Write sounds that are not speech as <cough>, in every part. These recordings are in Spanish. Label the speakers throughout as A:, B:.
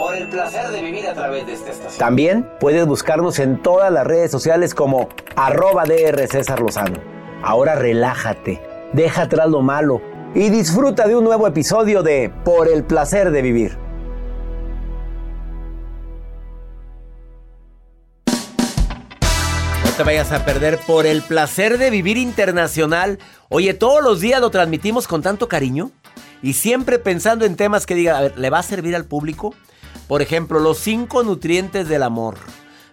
A: Por el placer de vivir a través de esta estación. También puedes buscarnos en todas las redes sociales como arroba DR César Lozano. Ahora relájate, deja atrás lo malo y disfruta de un nuevo episodio de Por el placer de vivir. No te vayas a perder por el placer de vivir internacional. Oye, todos los días lo transmitimos con tanto cariño y siempre pensando en temas que diga, a ver, ¿le va a servir al público? Por ejemplo, los cinco nutrientes del amor.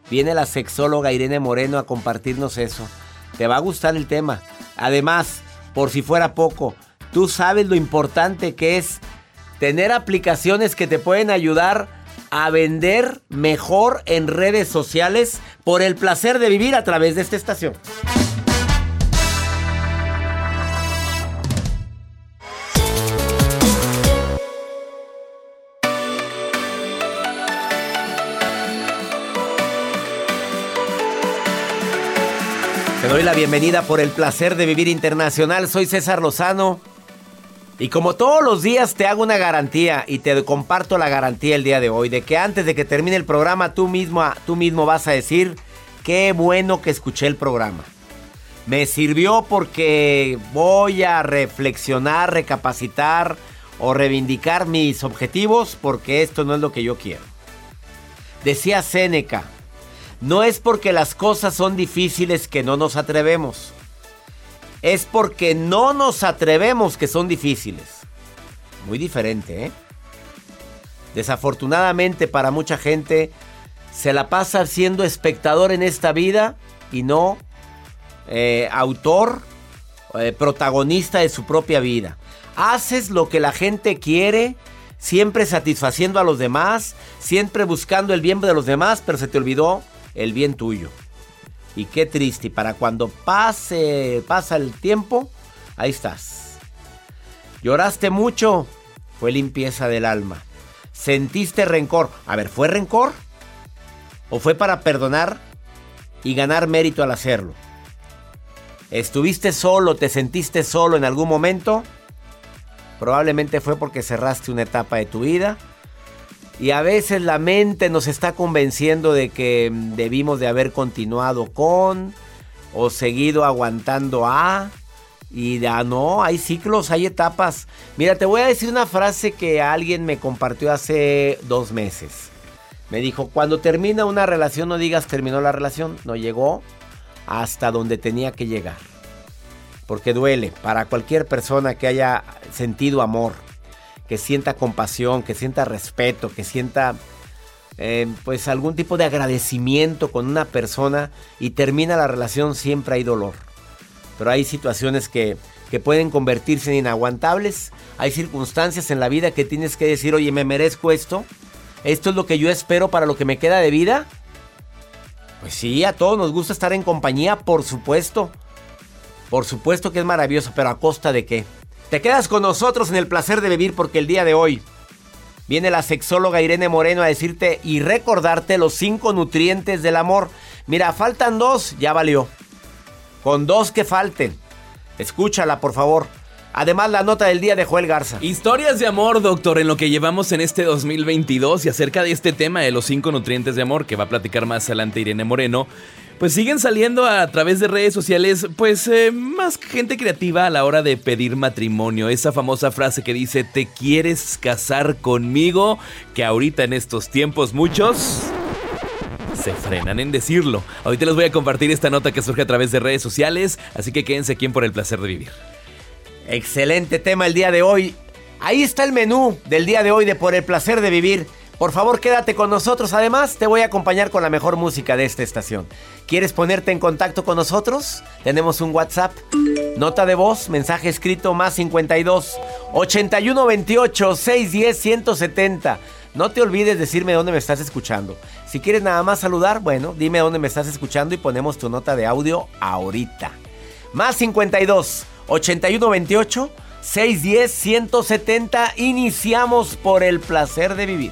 A: Viene la sexóloga Irene Moreno a compartirnos eso. Te va a gustar el tema. Además, por si fuera poco, tú sabes lo importante que es tener aplicaciones que te pueden ayudar a vender mejor en redes sociales por el placer de vivir a través de esta estación. Te doy la bienvenida por el placer de vivir internacional. Soy César Lozano. Y como todos los días te hago una garantía y te comparto la garantía el día de hoy de que antes de que termine el programa tú mismo, tú mismo vas a decir qué bueno que escuché el programa. Me sirvió porque voy a reflexionar, recapacitar o reivindicar mis objetivos porque esto no es lo que yo quiero. Decía Séneca, no es porque las cosas son difíciles que no nos atrevemos. Es porque no nos atrevemos que son difíciles. Muy diferente, ¿eh? Desafortunadamente para mucha gente se la pasa siendo espectador en esta vida y no eh, autor, eh, protagonista de su propia vida. Haces lo que la gente quiere, siempre satisfaciendo a los demás, siempre buscando el bien de los demás, pero se te olvidó el bien tuyo. Y qué triste, para cuando pase, pasa el tiempo, ahí estás. Lloraste mucho, fue limpieza del alma. Sentiste rencor. A ver, ¿fue rencor? ¿O fue para perdonar y ganar mérito al hacerlo? ¿Estuviste solo, te sentiste solo en algún momento? Probablemente fue porque cerraste una etapa de tu vida y a veces la mente nos está convenciendo de que debimos de haber continuado con o seguido aguantando a. Y ya no, hay ciclos, hay etapas. Mira, te voy a decir una frase que alguien me compartió hace dos meses. Me dijo, cuando termina una relación no digas terminó la relación, no llegó hasta donde tenía que llegar. Porque duele para cualquier persona que haya sentido amor que sienta compasión, que sienta respeto, que sienta eh, pues algún tipo de agradecimiento con una persona y termina la relación, siempre hay dolor. Pero hay situaciones que, que pueden convertirse en inaguantables. Hay circunstancias en la vida que tienes que decir, oye, me merezco esto. Esto es lo que yo espero para lo que me queda de vida. Pues sí, a todos nos gusta estar en compañía, por supuesto. Por supuesto que es maravilloso, pero ¿a costa de qué? Te quedas con nosotros en el placer de vivir porque el día de hoy viene la sexóloga Irene Moreno a decirte y recordarte los cinco nutrientes del amor. Mira, faltan dos, ya valió. Con dos que falten. Escúchala, por favor. Además, la nota del día de Joel Garza.
B: Historias de amor, doctor, en lo que llevamos en este 2022 y acerca de este tema de los cinco nutrientes de amor que va a platicar más adelante Irene Moreno. Pues siguen saliendo a través de redes sociales, pues eh, más gente creativa a la hora de pedir matrimonio. Esa famosa frase que dice, ¿te quieres casar conmigo? Que ahorita en estos tiempos muchos se frenan en decirlo. Ahorita les voy a compartir esta nota que surge a través de redes sociales, así que quédense aquí en por el placer de vivir.
A: Excelente tema el día de hoy. Ahí está el menú del día de hoy de Por el placer de vivir. Por favor, quédate con nosotros. Además, te voy a acompañar con la mejor música de esta estación. ¿Quieres ponerte en contacto con nosotros? Tenemos un WhatsApp. Nota de voz, mensaje escrito más 52 81 28 610 170. No te olvides decirme dónde me estás escuchando. Si quieres nada más saludar, bueno, dime dónde me estás escuchando y ponemos tu nota de audio ahorita. Más 52 81 28 610 170. Iniciamos por el placer de vivir.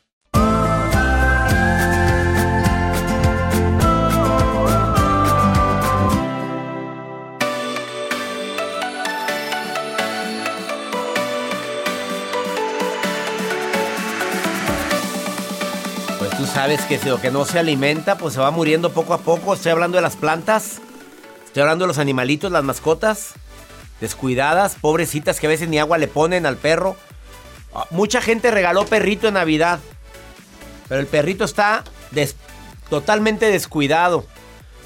A: Sabes que si lo que no se alimenta, pues se va muriendo poco a poco. Estoy hablando de las plantas, estoy hablando de los animalitos, las mascotas, descuidadas, pobrecitas que a veces ni agua le ponen al perro. Ah, Mucha gente regaló perrito en Navidad, pero el perrito está totalmente descuidado.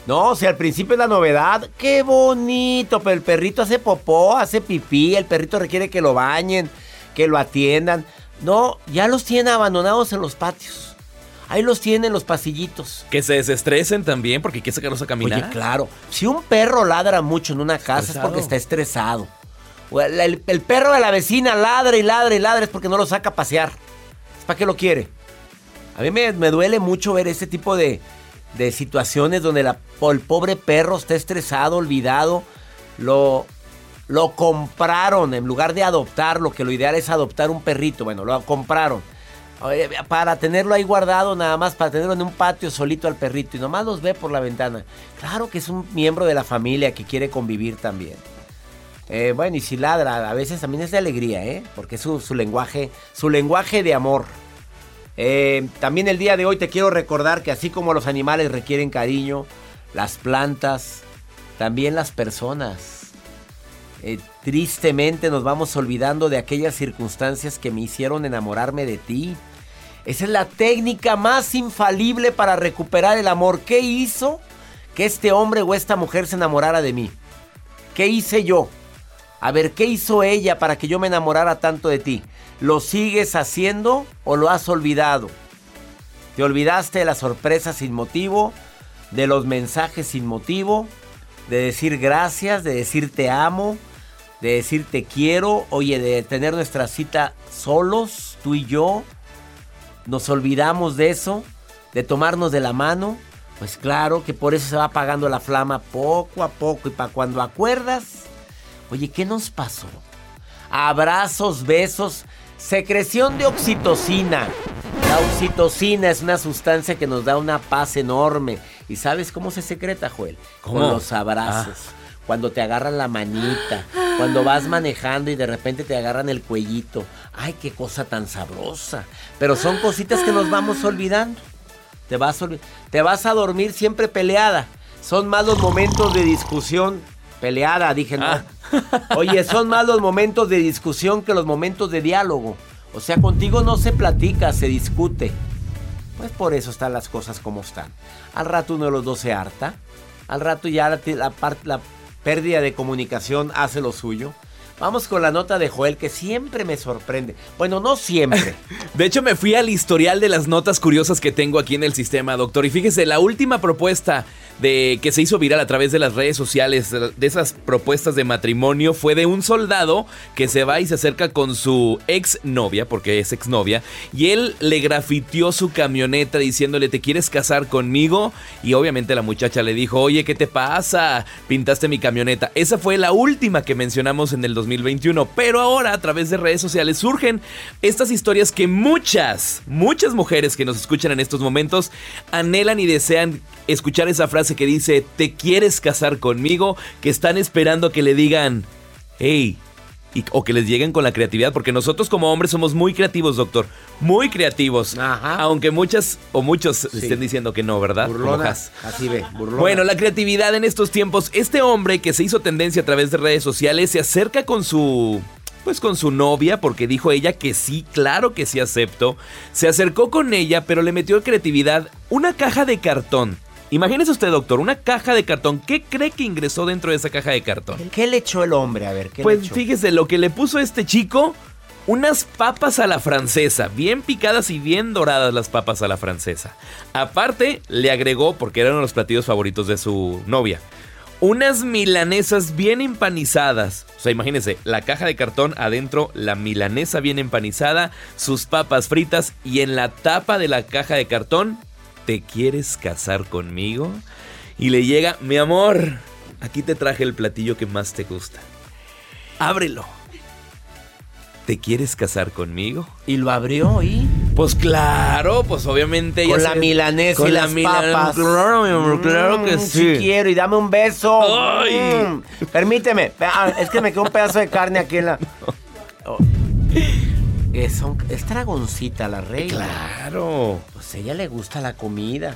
A: No, o sea, al principio es la novedad. Qué bonito, pero el perrito hace popó, hace pipí, el perrito requiere que lo bañen, que lo atiendan. No, ya los tienen abandonados en los patios. Ahí los tienen en los pasillitos.
B: Que se desestresen también porque hay que sacarlos a caminar.
A: Oye, claro, si un perro ladra mucho en una casa es porque está estresado. El, el- el perro de la vecina ladra y ladra y ladra es porque no lo saca a pasear. ¿Para qué lo quiere? A mí me, me duele mucho ver este tipo de, de situaciones donde la- el pobre perro está estresado, olvidado. Lo, lo compraron en lugar de adoptarlo, que lo ideal es adoptar un perrito. Bueno, lo compraron. Para tenerlo ahí guardado, nada más para tenerlo en un patio solito al perrito y nomás los ve por la ventana. Claro que es un miembro de la familia que quiere convivir también. Eh, bueno, y si ladra, a veces también es de alegría, ¿eh? Porque es su, su lenguaje, su lenguaje de amor. Eh, también el día de hoy te quiero recordar que así como los animales requieren cariño, las plantas, también las personas. Eh, tristemente nos vamos olvidando de aquellas circunstancias que me hicieron enamorarme de ti. Esa es la técnica más infalible para recuperar el amor. ¿Qué hizo que este hombre o esta mujer se enamorara de mí? ¿Qué hice yo? A ver, ¿qué hizo ella para que yo me enamorara tanto de ti? ¿Lo sigues haciendo o lo has olvidado? ¿Te olvidaste de las sorpresas sin motivo? ¿De los mensajes sin motivo? ¿De decir gracias? ¿De decir te amo? ¿De decir te quiero? Oye, de tener nuestra cita solos, tú y yo. ¿Nos olvidamos de eso? ¿De tomarnos de la mano? Pues claro que por eso se va apagando la flama poco a poco y para cuando acuerdas, oye, ¿qué nos pasó? Abrazos, besos, secreción de oxitocina. La oxitocina es una sustancia que nos da una paz enorme. ¿Y sabes cómo se secreta, Joel? Con los abrazos. Ah. Cuando te agarran la manita, cuando vas manejando y de repente te agarran el cuellito. Ay, qué cosa tan sabrosa. Pero son cositas que nos vamos olvidando. Te vas, a, te vas a dormir siempre peleada. Son más los momentos de discusión. Peleada, dije, no. Ah. Oye, son más los momentos de discusión que los momentos de diálogo. O sea, contigo no se platica, se discute. Pues por eso están las cosas como están. Al rato uno de los dos se harta. Al rato ya la, la, la pérdida de comunicación hace lo suyo. Vamos con la nota de Joel que siempre me sorprende. Bueno, no siempre. <laughs>
B: De hecho, me fui al historial de las notas curiosas que tengo aquí en el sistema, doctor. Y fíjese, la última propuesta de que se hizo viral a través de las redes sociales, de esas propuestas de matrimonio, fue de un soldado que se va y se acerca con su ex novia, porque es ex novia, y él le grafitió su camioneta diciéndole, ¿te quieres casar conmigo? Y obviamente la muchacha le dijo, oye, ¿qué te pasa? Pintaste mi camioneta. Esa fue la última que mencionamos en el 2021, pero ahora a través de redes sociales surgen estas historias que muchas, muchas mujeres que nos escuchan en estos momentos anhelan y desean escuchar esa frase que dice, ¿te quieres casar conmigo? Que están esperando que le digan, hey, o que les lleguen con la creatividad, porque nosotros como hombres somos muy creativos, doctor, muy creativos. Aunque muchas o muchos estén diciendo que no, ¿verdad?
A: Burlonas. Así ve,
B: Bueno, la creatividad en estos tiempos, este hombre que se hizo tendencia a través de redes sociales se acerca con su pues con su novia, porque dijo ella que sí, claro que sí acepto. Se acercó con ella, pero le metió creatividad una caja de cartón Imagínese usted, doctor, una caja de cartón. ¿Qué cree que ingresó dentro de esa caja de cartón?
A: ¿Qué le echó el hombre? A ver, ¿qué
B: Pues
A: le echó?
B: fíjese, lo que le puso este chico, unas papas a la francesa, bien picadas y bien doradas las papas a la francesa. Aparte, le agregó, porque eran los platillos favoritos de su novia, unas milanesas bien empanizadas. O sea, imagínense, la caja de cartón adentro, la milanesa bien empanizada, sus papas fritas y en la tapa de la caja de cartón ¿te quieres casar conmigo? Y le llega, mi amor, aquí te traje el platillo que más te gusta. Ábrelo. ¿Te quieres casar conmigo?
A: Y lo abrió y.
B: Pues claro, pues obviamente.
A: Con la milanesa y las papas.
B: Claro, mi amor, claro que mm, sí.
A: Sí quiero y dame un beso. Ay. Mm, permíteme. Ah, es que me quedó un pedazo de carne aquí en la. <laughs> Oh. Es, es dragoncita la reina.
B: Claro.
A: Pues ella le gusta la comida.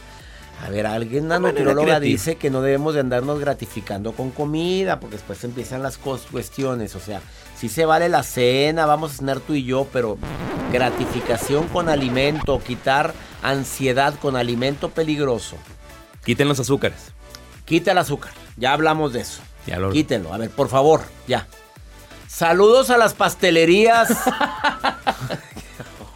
A: A ver, alguien, una nutrióloga dice que no debemos de andarnos gratificando con comida, porque después empiezan las cuestiones. O sea, si se vale la cena, vamos a cenar tú y yo, pero gratificación con alimento, quitar ansiedad con alimento peligroso.
B: Quiten los azúcares.
A: Quita el azúcar. Ya hablamos de eso. Ya lo... Quítenlo. A ver, por favor, ya. Saludos a las pastelerías. <laughs>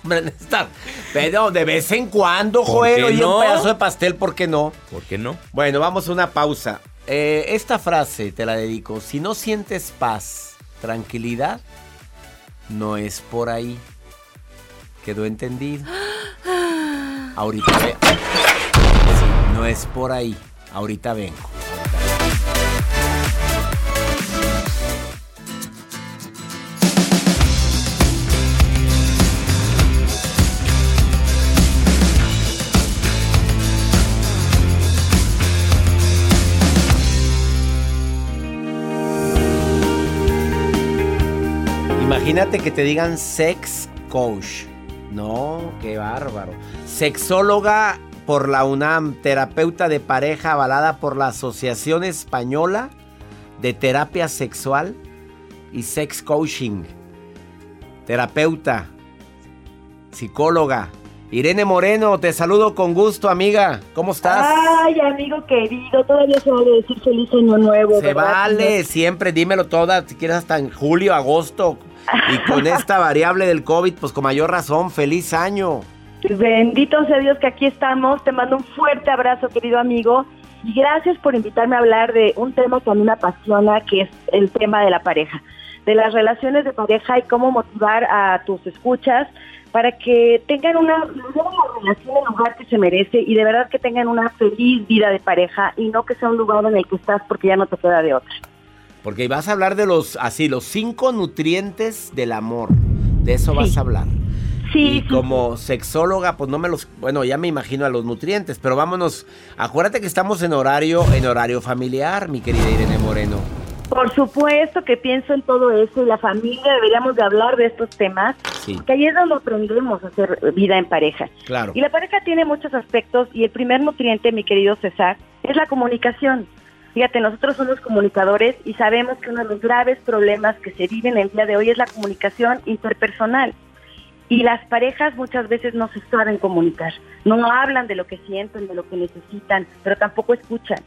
A: <laughs> Pero de vez en cuando, Joel, oye, un pedazo de pastel, ¿por qué no?
B: ¿Por qué no?
A: Bueno, vamos a una pausa. Eh, esta frase te la dedico. Si no sientes paz, tranquilidad, no es por ahí. ¿Quedó entendido? <gasps> Ahorita ve. no es por ahí. Ahorita vengo. Imagínate que te digan sex coach. No, qué bárbaro. Sexóloga por la UNAM, terapeuta de pareja avalada por la Asociación Española de Terapia Sexual y Sex Coaching. Terapeuta, psicóloga Irene Moreno, te saludo con gusto, amiga. ¿Cómo estás?
C: Ay, amigo querido, todavía se vale decir feliz año nuevo.
A: Se vale, siempre dímelo toda, si quieres hasta en julio, agosto. Y con <laughs> esta variable del COVID, pues con mayor razón, feliz año.
C: Bendito sea Dios que aquí estamos. Te mando un fuerte abrazo, querido amigo. Y gracias por invitarme a hablar de un tema que a mí me apasiona, que es el tema de la pareja, de las relaciones de pareja y cómo motivar a tus escuchas para que tengan una, relación en el lugar que se merece y de verdad que tengan una feliz vida de pareja y no que sea un lugar en el que estás porque ya no te queda de otra.
A: Porque vas a hablar de los, así, los cinco nutrientes del amor. De eso vas a hablar.
C: Sí.
A: Y como sexóloga, pues no me los, bueno, ya me imagino a los nutrientes, pero vámonos. Acuérdate que estamos en horario, en horario familiar, mi querida Irene Moreno.
C: Por supuesto que pienso en todo eso y la familia deberíamos de hablar de estos temas,
A: Sí.
C: que ahí es donde aprendemos a hacer vida en pareja.
A: Claro.
C: Y la pareja tiene muchos aspectos y el primer nutriente, mi querido César, es la comunicación. Fíjate, nosotros somos comunicadores y sabemos que uno de los graves problemas que se viven el día de hoy es la comunicación interpersonal. Y las parejas muchas veces no se saben comunicar, no hablan de lo que sienten, de lo que necesitan, pero tampoco escuchan.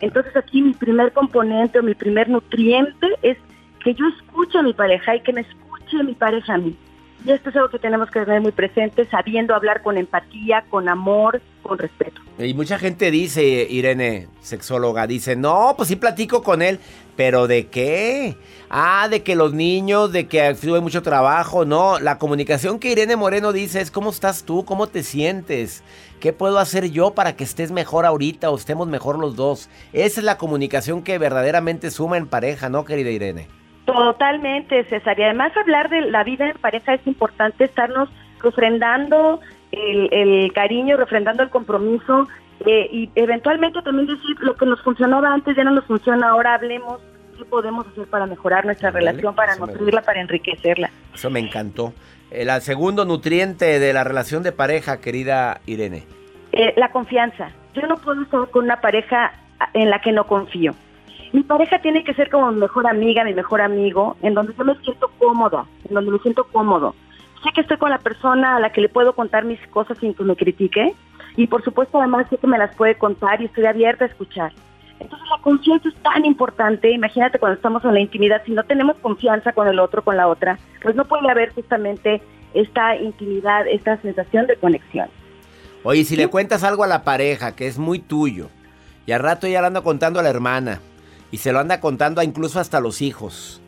C: Entonces aquí mi primer componente o mi primer nutriente es que yo escuche a mi pareja y que me escuche mi pareja a mí. Y esto es algo que tenemos que tener muy presente, sabiendo hablar con empatía, con amor, con respeto.
A: Y mucha gente dice, Irene, sexóloga, dice, no, pues sí platico con él, pero ¿de qué? Ah, de que los niños, de que tuve mucho trabajo, no, la comunicación que Irene Moreno dice es cómo estás tú, cómo te sientes, qué puedo hacer yo para que estés mejor ahorita o estemos mejor los dos. Esa es la comunicación que verdaderamente suma en pareja, ¿no, querida Irene?
C: Totalmente, César. Y además hablar de la vida en pareja es importante estarnos refrendando el, el cariño, refrendando el compromiso eh, y eventualmente también decir lo que nos funcionaba antes ya no nos funciona, ahora hablemos qué podemos hacer para mejorar nuestra relación, para nutrirla, para enriquecerla.
A: Eso me encantó. El segundo nutriente de la relación de pareja, querida Irene.
C: Eh, la confianza. Yo no puedo estar con una pareja en la que no confío. Mi pareja tiene que ser como mi mejor amiga, mi mejor amigo, en donde yo me siento cómoda, en donde me siento cómodo. Sé que estoy con la persona a la que le puedo contar mis cosas sin que me critique y por supuesto además sé que me las puede contar y estoy abierta a escuchar. Entonces la confianza es tan importante, imagínate cuando estamos en la intimidad, si no tenemos confianza con el otro, con la otra, pues no puede haber justamente esta intimidad, esta sensación de conexión.
A: Oye, si le cuentas algo a la pareja que es muy tuyo, y al rato ya lo anda contando a la hermana, y se lo anda contando a incluso hasta los hijos.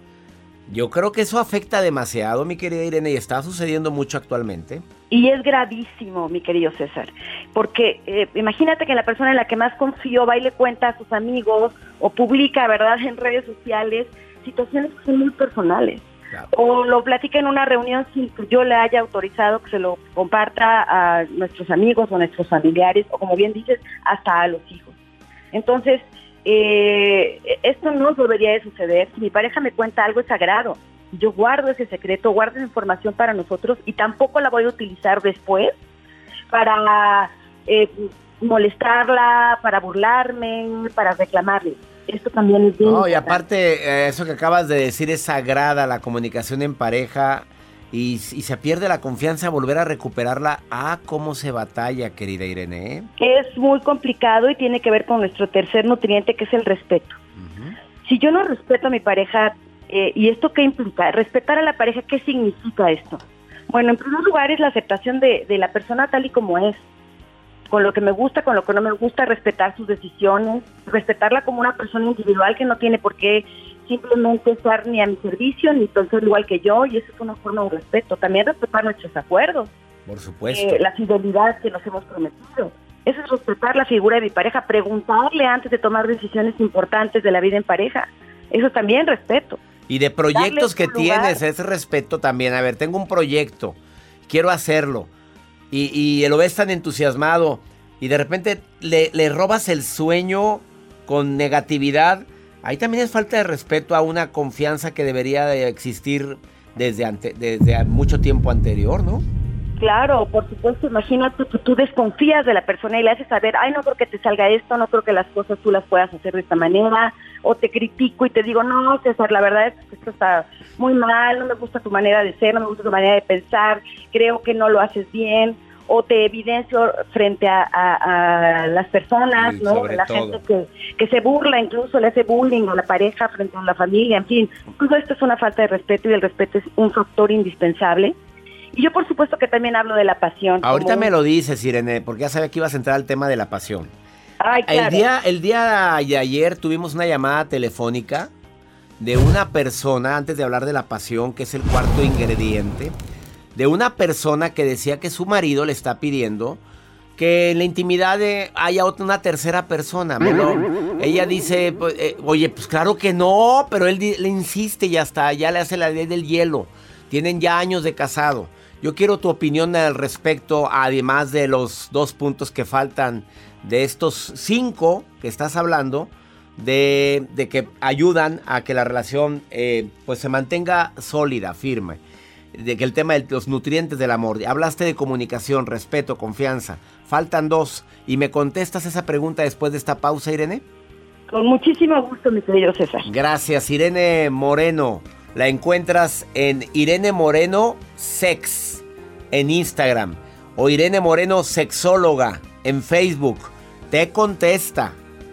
A: Yo creo que eso afecta demasiado, mi querida Irene, y está sucediendo mucho actualmente.
C: Y es gravísimo, mi querido César, porque eh, imagínate que la persona en la que más confío va y le cuenta a sus amigos o publica, ¿verdad?, en redes sociales situaciones que son muy personales.
A: Claro.
C: O lo platica en una reunión sin que yo le haya autorizado que se lo comparta a nuestros amigos o a nuestros familiares, o como bien dices, hasta a los hijos. Entonces, eh, esto no debería de suceder. Si mi pareja me cuenta algo es sagrado. Yo guardo ese secreto, guardo esa información para nosotros y tampoco la voy a utilizar después para eh, molestarla, para burlarme, para reclamarle. Esto también es bien
A: No, y aparte, eh, eso que acabas de decir es sagrada, la comunicación en pareja, y, y se pierde la confianza, volver a recuperarla. Ah, cómo se batalla, querida Irene. ¿eh?
C: Es muy complicado y tiene que ver con nuestro tercer nutriente, que es el respeto. Si yo no respeto a mi pareja, eh, ¿y esto qué implica? Respetar a la pareja, ¿qué significa esto? Bueno, en primer lugar es la aceptación de, de la persona tal y como es, con lo que me gusta, con lo que no me gusta, respetar sus decisiones, respetarla como una persona individual que no tiene por qué simplemente estar ni a mi servicio, ni pensar igual que yo, y eso es una forma de respeto. También respetar nuestros acuerdos,
A: Por supuesto.
C: eh, la fidelidad que nos hemos prometido. Eso es respetar la figura de mi pareja, preguntarle antes de tomar decisiones importantes de la vida en pareja. Eso es también respeto.
A: Y de proyectos que
C: lugar.
A: tienes, es respeto también. A ver, tengo un proyecto, quiero hacerlo. Y, y lo ves tan entusiasmado. Y de repente le, le robas el sueño con negatividad. Ahí también es falta de respeto a una confianza que debería de existir desde, ante- mucho tiempo anterior, ¿no?
C: Claro, por supuesto, imagínate que tú desconfías de la persona y le haces saber, ay, no creo que te salga esto, no creo que las cosas tú las puedas hacer de esta manera, o te critico y te digo, no, César, la verdad es que esto está muy mal, no me gusta tu manera de ser, no me gusta tu manera de pensar, creo que no lo haces bien, o te evidencio frente a, las personas, ¿no? La gente que, que se burla, incluso le hace bullying a la pareja frente a la familia, en fin. Todo esto es una falta de respeto y el respeto es un factor indispensable. Y yo por supuesto que también hablo de la pasión.
A: Ahorita me lo dices, Irene, porque ya sabía que ibas a entrar al tema de la pasión. El día, el día de ayer tuvimos una llamada telefónica de una persona, antes de hablar de la pasión, que es el cuarto ingrediente, de una persona que decía que su marido le está pidiendo que en la intimidad haya otra, una tercera persona. ella dice, pues, eh, oye, pues claro que no, pero él le insiste y hasta ya le hace la ley del hielo. Tienen ya años de casado. Yo quiero tu opinión al respecto, además de los dos puntos que faltan de estos cinco que estás hablando, de, que ayudan a que la relación eh, pues se mantenga sólida, firme. De que el tema de los nutrientes del amor. Hablaste de comunicación, respeto, confianza. Faltan dos. ¿Y me contestas esa pregunta después de esta pausa, Irene?
C: Con muchísimo gusto, mi querido César.
A: Gracias, Irene Moreno. La encuentras en Irene Moreno Sex en Instagram o Irene Moreno Sexóloga en Facebook. Te contesta.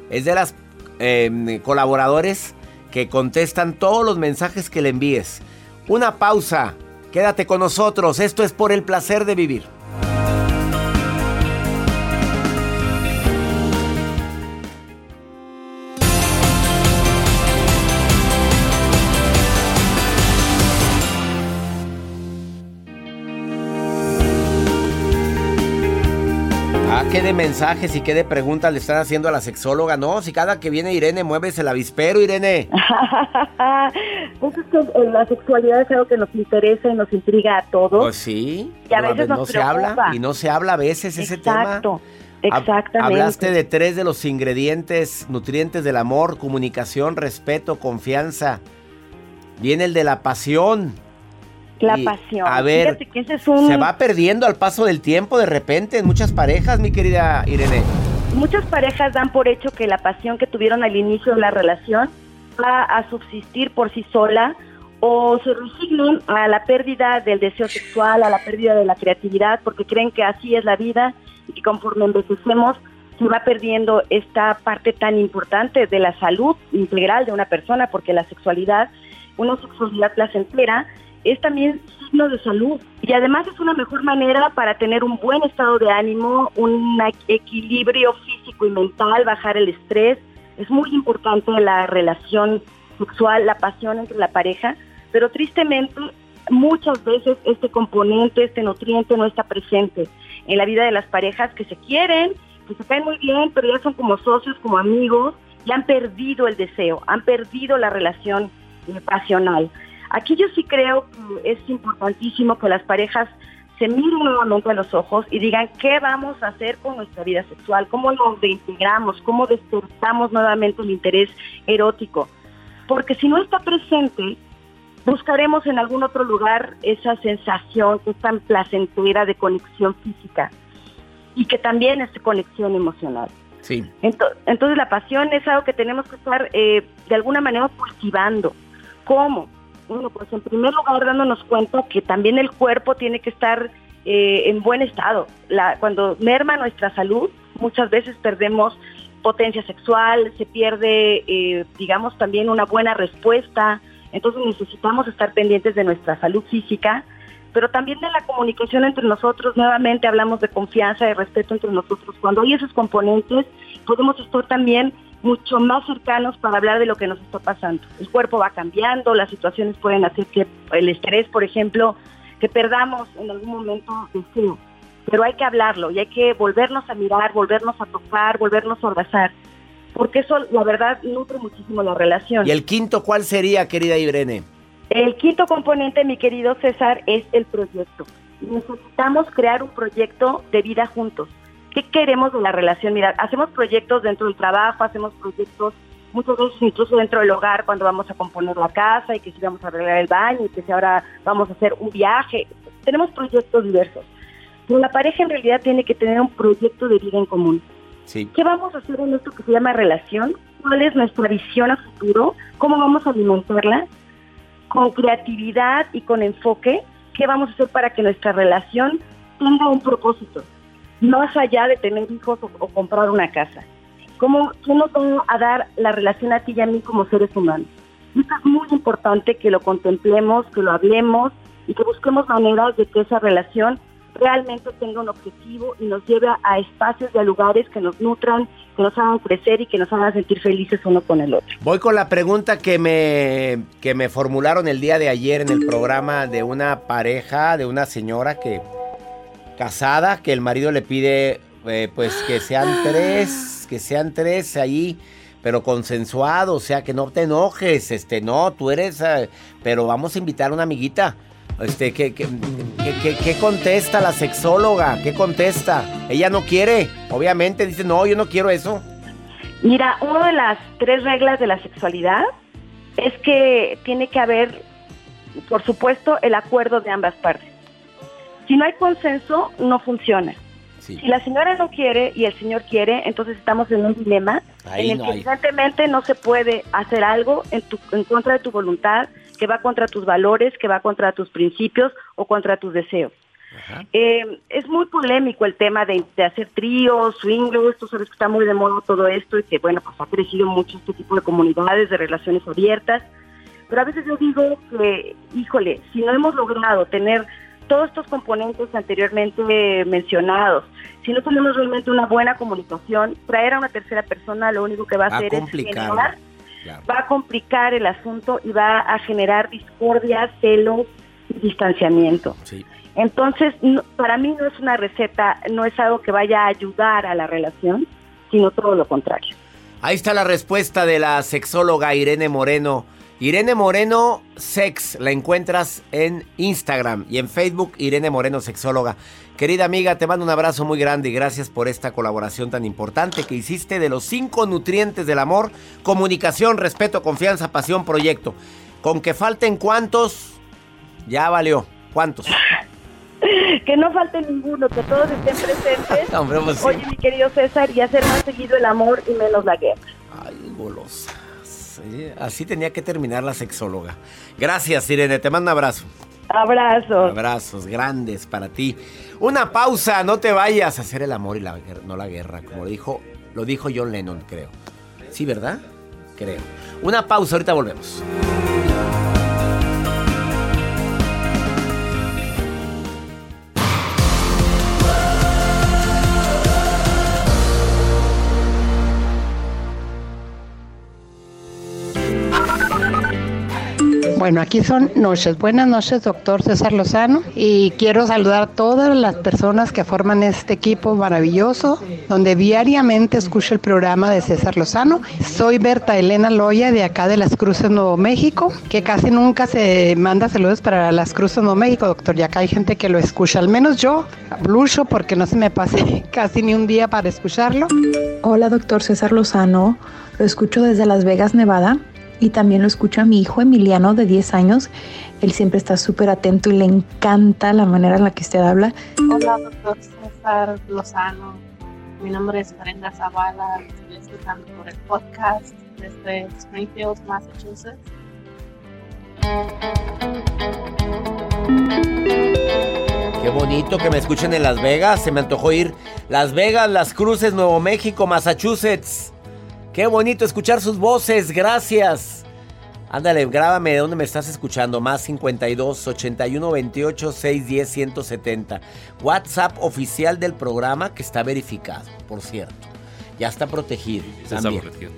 A: Es de las em, colaboradores que contestan todos los mensajes que le envíes. Una pausa. Quédate con nosotros. Esto es por el placer de vivir. Qué de mensajes y qué de preguntas le están haciendo a la sexóloga. No, si cada que viene Irene mueves el avispero, Irene. <laughs>
C: pues es que eh, la sexualidad es algo que nos interesa y nos intriga a todos.
A: Pues sí. Y a veces no se habla. Y no se habla a veces ese tema.
C: Exacto. Exactamente.
A: Hablaste de tres de los ingredientes nutrientes del amor, comunicación, respeto, confianza. Viene el de la pasión.
C: La pasión.
A: A ver, se va perdiendo al paso del tiempo de repente en muchas parejas, mi querida Irene.
C: Muchas parejas dan por hecho que la pasión que tuvieron al inicio de la relación va a subsistir por sí sola o se resignan a la pérdida del deseo sexual, a la pérdida de la creatividad, porque creen que así es la vida y que conforme envejecemos se va perdiendo esta parte tan importante de la salud integral de una persona, porque la sexualidad, una sexualidad placentera, es también signo de salud y además es una mejor manera para tener un buen estado de ánimo, un equilibrio físico y mental, bajar el estrés. Es muy importante la relación sexual, la pasión entre la pareja, pero tristemente muchas veces este componente, este nutriente no está presente en la vida de las parejas que se quieren, que se caen muy bien, pero ya son como socios, como amigos, y han perdido el deseo, han perdido la relación eh, pasional. Aquí yo sí creo que es importantísimo que las parejas se miren nuevamente a los ojos y digan qué vamos a hacer con nuestra vida sexual, cómo nos reintegramos, cómo despertamos nuevamente el interés erótico. Porque si no está presente, buscaremos en algún otro lugar esa sensación que es tan placentera de conexión física y que también es conexión emocional.
A: Sí.
C: Entonces, la pasión es algo que tenemos que estar eh, de alguna manera cultivando. ¿Cómo? Bueno, pues en primer lugar dándonos cuenta que también el cuerpo tiene que estar eh, en buen estado. La, cuando merma nuestra salud, muchas veces perdemos potencia sexual, se pierde, eh, digamos, también una buena respuesta. Entonces necesitamos estar pendientes de nuestra salud física, pero también de la comunicación entre nosotros. Nuevamente hablamos de confianza, de respeto entre nosotros. Cuando hay esos componentes, podemos estar también mucho más cercanos para hablar de lo que nos está pasando. El cuerpo va cambiando, las situaciones pueden hacer que el estrés, por ejemplo, que perdamos en algún momento deseo. Pero hay que hablarlo y hay que volvernos a mirar, volvernos a tocar, volvernos a abrazar. Porque eso, la verdad, nutre muchísimo la relación.
A: ¿Y el quinto cuál sería, querida Irene?
C: El quinto componente, mi querido César, es el proyecto. Necesitamos crear un proyecto de vida juntos. ¿Qué queremos de la relación? Mira, hacemos proyectos dentro del trabajo, hacemos proyectos muchas veces incluso dentro del hogar cuando vamos a componer la casa y que si vamos a arreglar el baño y que si ahora vamos a hacer un viaje. Tenemos proyectos diversos. Pero la pareja en realidad tiene que tener un proyecto de vida en común.
A: Sí.
C: ¿Qué vamos a hacer en esto que se llama relación? ¿Cuál es nuestra visión a futuro? ¿Cómo vamos a alimentarla? Con creatividad y con enfoque, ¿qué vamos a hacer para que nuestra relación tenga un propósito, más allá de tener hijos o, comprar una casa. ¿Cómo, ¿Qué nos va a dar la relación a ti y a mí como seres humanos? es muy importante que lo contemplemos, que lo hablemos y que busquemos maneras de que esa relación realmente tenga un objetivo y nos lleve a espacios y a lugares que nos nutran, que nos hagan crecer y que nos hagan sentir felices uno con el otro.
A: Voy con la pregunta que me, que me formularon el día de ayer en el programa de una pareja, de una señora que casada, que el marido le pide eh, pues que <gasps> sean tres, que sean tres ahí pero consensuado, o sea, que no te enojes, este, no, tú eres, eh, pero vamos a invitar a una amiguita. Este, ¿qué, qué, contesta la sexóloga? ¿Qué contesta? Ella no quiere, obviamente, dice, no, yo no quiero eso.
C: Mira, una de las tres reglas de la sexualidad es que tiene que haber, por supuesto, el acuerdo de ambas partes. Si no hay consenso, no funciona. Si la señora no quiere y el señor quiere, entonces estamos en un dilema en el que evidentemente no se puede hacer algo en, tu, en contra de tu voluntad, que va contra tus valores, que va contra tus principios o contra tus deseos. Eh, es muy polémico el tema de, hacer tríos, swingers, tú sabes que está muy de moda todo esto y que bueno, pues ha crecido mucho este tipo de comunidades, de relaciones abiertas, pero a veces yo digo que, híjole, si no hemos logrado tener todos estos componentes anteriormente mencionados, si no tenemos realmente una buena comunicación, traer a una tercera persona lo único que va a hacer es generar va a complicar el asunto y va a generar discordia, celos y distanciamiento. Entonces, para mí no es una receta, no es algo que vaya a ayudar a la relación, sino todo lo contrario.
A: Ahí está la respuesta de la sexóloga Irene Moreno. Irene Moreno Sex, la encuentras en Instagram y en Facebook, Irene Moreno Sexóloga. Querida amiga, te mando un abrazo muy grande y gracias por esta colaboración tan importante que hiciste de los cinco nutrientes del amor, comunicación, respeto, confianza, pasión, proyecto. Con que falten cuántos, ya valió. ¿Cuántos? <laughs>
C: que no falte ninguno, que todos estén presentes. <laughs> Pues Oye, mi querido César, y hacer más seguido el amor y menos la guerra.
A: Ay, golosa. Así tenía que terminar la sexóloga. Gracias, Irene. Te mando un abrazo.
C: Abrazos.
A: Abrazos grandes para ti. Una pausa, no te vayas a hacer el amor y la no la guerra, como lo dijo, lo dijo John Lennon, creo. Sí, ¿verdad? Creo. Una pausa, ahorita volvemos.
D: Bueno, aquí son noches. Buenas noches, doctor César Lozano. Y quiero saludar a todas las personas que forman este equipo maravilloso, donde diariamente escucho el programa de César Lozano. Soy Berta Elena Loya, de acá de Las Cruces, Nuevo México, que casi nunca se manda saludos para Las Cruces, Nuevo México, doctor. Y acá hay gente que lo escucha. Al menos yo, blucho, porque no se me pase <laughs> casi ni un día para escucharlo.
E: Hola, doctor César Lozano. Lo escucho desde Las Vegas, Nevada y también lo escucho a mi hijo Emiliano de 10 años. Él siempre está súper atento y le encanta la manera en la que usted habla.
F: Hola, doctor César Lozano. Mi nombre es Brenda Zavala. Estoy escuchando por el podcast desde Springfield, Massachusetts.
A: Qué bonito que me escuchen en Las Vegas. Se me antojó ir. Las Vegas, Las Cruces, Nuevo México, Massachusetts. Qué bonito escuchar sus voces, gracias. Ándale, grábame de dónde me estás escuchando. Más 52 81 28 610 170. WhatsApp oficial del programa que está verificado, por cierto. Ya está protegido. Está protegido.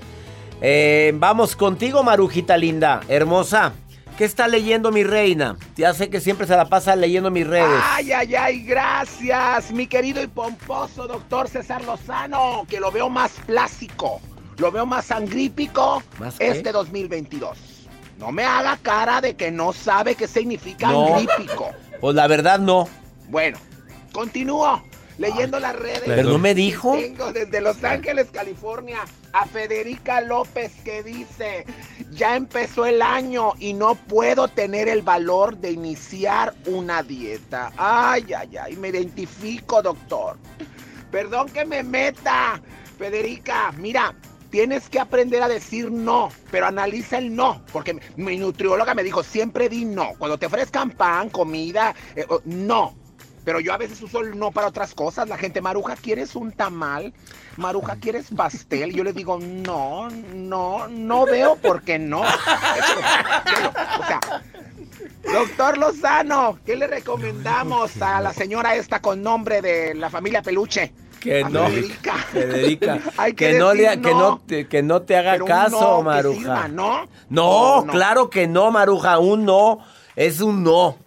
A: Eh, vamos contigo, Marujita linda, hermosa. ¿Qué está leyendo mi reina? Ya sé que siempre se la pasa leyendo mis redes.
G: Ay, ay, ay, gracias, mi querido y pomposo doctor César Lozano, que lo veo más plástico. Lo veo más sangrípico este 2022. No me haga cara de que no sabe qué significa angrípico.
A: Pues la verdad no.
G: Bueno, continúo leyendo las redes.
A: Pero no me dijo.
G: Tengo desde Los Ángeles, California, a Federica López que dice, ya empezó el año y no puedo tener el valor de iniciar una dieta. Ay, ay, ay, me identifico, doctor. Perdón que me meta. Federica, mira, Tienes que aprender a decir no, pero analiza el no, porque mi nutrióloga me dijo, siempre di no. Cuando te ofrezcan pan, comida, eh, no. pero yo a veces uso el no para otras cosas. La gente, Maruja, ¿quieres un tamal? Maruja, ¿quieres pastel? Yo le digo, no, no, no veo por qué no. O sea, doctor Lozano, ¿qué le recomendamos a la señora esta con nombre de la familia Peluche?
A: Que no,
G: Federica.
A: Federica, <laughs>
G: Hay
A: que,
G: que
A: no le, que
G: no.
A: no te, que no te haga caso,
G: no
A: Maruja.
G: sirva, ¿no?
A: No,
G: No, no.
A: claro que no, Maruja, un no es un no.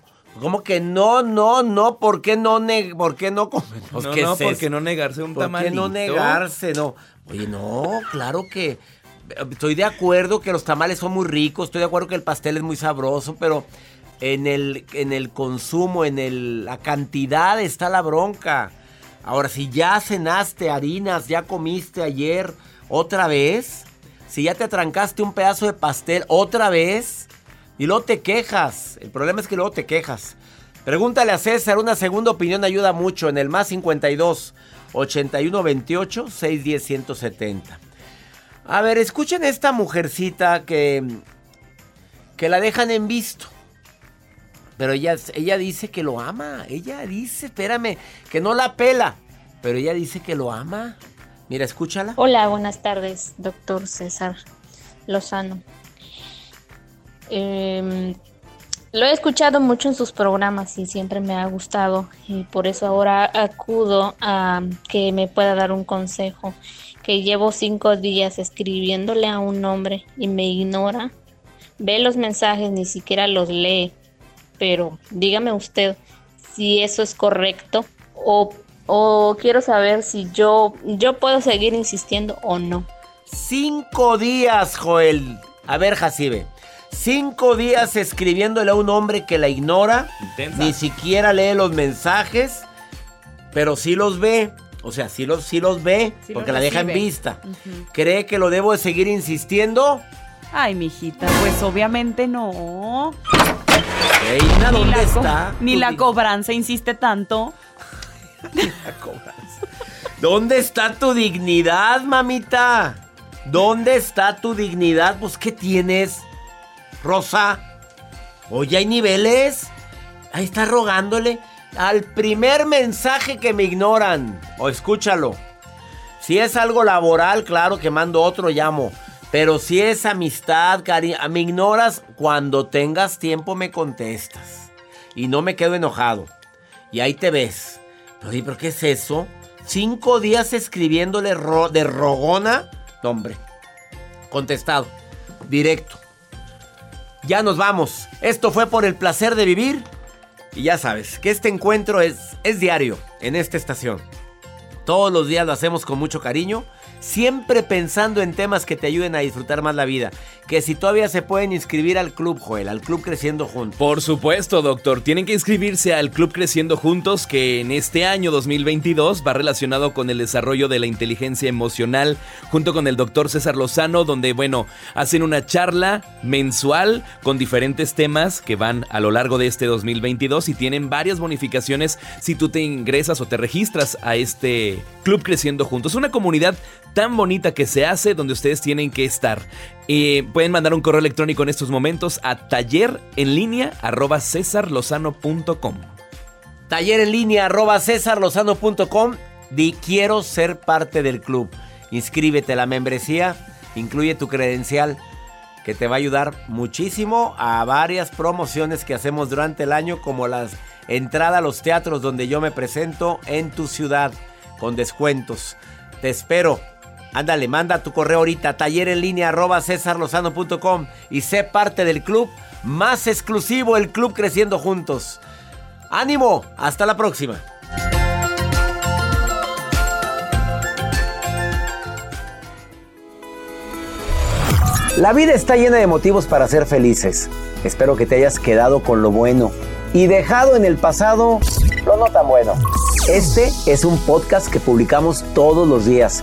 A: ¿Cómo que no, no, no? ¿Por qué no, ne por qué no comer? Pues,
B: no,
A: ¿qué
B: no, no negarse un
A: ¿Por
B: tamalito?
A: qué no negarse? No. Oye, no, claro que estoy de acuerdo que los tamales son muy ricos, estoy de acuerdo que el pastel es muy sabroso, pero en el, en el consumo, en el, la cantidad está la bronca. Ahora, si ya cenaste harinas, ya comiste ayer otra vez, si ya te trancaste un pedazo de pastel otra vez, y luego te quejas. El problema es que luego te quejas. Pregúntale a César, una segunda opinión ayuda mucho en el más 52 81 28 610 170. A ver, escuchen esta mujercita que que la dejan en visto. Pero ella, ella dice que lo ama. Ella dice, espérame, que no la pela. Pero ella dice que lo ama. Mira, escúchala.
H: Hola, buenas tardes, doctor César Lozano. Em, lo he escuchado mucho en sus programas y siempre me ha gustado y por eso ahora acudo a que me pueda dar un consejo. Que llevo cinco días escribiéndole a un hombre y me ignora. Ve los mensajes, ni siquiera los lee. Pero dígame usted si eso es correcto o, o quiero saber si yo, yo puedo seguir insistiendo o no.
A: Cinco días, Joel. A ver, Jacibe. Cinco días escribiéndole a un hombre que la ignora.
B: Intensa.
A: Ni siquiera lee los mensajes. Pero sí los ve. O sea, sí los, sí los ve.
I: Sí
A: porque
I: los
A: la deja en vista. ¿Cree que lo debo de seguir insistiendo?
I: Ay, mijita, pues obviamente no.
A: Reina,
I: Ni
A: ¿dónde
I: la co-
A: está?
I: Ni la cobranza insiste tanto. <laughs>
A: la cobranza. ¿Dónde está tu dignidad, mamita? ¿Dónde está tu dignidad? Pues, ¿qué tienes? Rosa. Oye, hay niveles. Ahí está rogándole. Al primer mensaje que me ignoran. O escúchalo. Si es algo laboral, claro que mando otro, llamo. Pero si es amistad, cariño, me ignoras, cuando tengas tiempo me contestas. Y no me quedo enojado. Y ahí te ves. Oye, ¿pero qué es eso? Cinco días escribiéndole de rogona. No, hombre. Contestado. Directo. Ya nos vamos. Esto fue por el placer de vivir. Y ya sabes que este encuentro es, es diario en esta estación. Todos los días lo hacemos con mucho cariño, siempre pensando en temas que te ayuden a disfrutar más la vida. Que si todavía se pueden inscribir al club, Joel, al club Creciendo Juntos.
B: Por supuesto, doctor. Tienen que inscribirse al Club Creciendo Juntos, que en este año 2022 va relacionado con el desarrollo de la inteligencia emocional, junto con el doctor César Lozano, donde, bueno, hacen una charla mensual con diferentes temas que van a lo largo de este 2022 y tienen varias bonificaciones si tú te ingresas o te registras a este Club Creciendo Juntos. Una comunidad tan bonita que se hace donde ustedes tienen que estar. Eh, pueden mandar un correo electrónico en estos momentos a taller en línea arroba cesarlozano.com.
A: Taller en línea arroba cesarlozano.com. Di quiero ser parte del club. Inscríbete, la membresía incluye tu credencial que te va a ayudar muchísimo a varias promociones que hacemos durante el año como las entrada a los teatros donde yo me presento en tu ciudad con descuentos. Te espero. Ándale, manda tu correo ahorita, taller en línea arroba cesarlozano.com y sé parte del club más exclusivo, el club Creciendo Juntos. ¡Ánimo! ¡Hasta la próxima! La vida está llena de motivos para ser felices. Espero que te hayas quedado con lo bueno y dejado en el pasado lo no tan bueno. Este es un podcast que publicamos todos los días,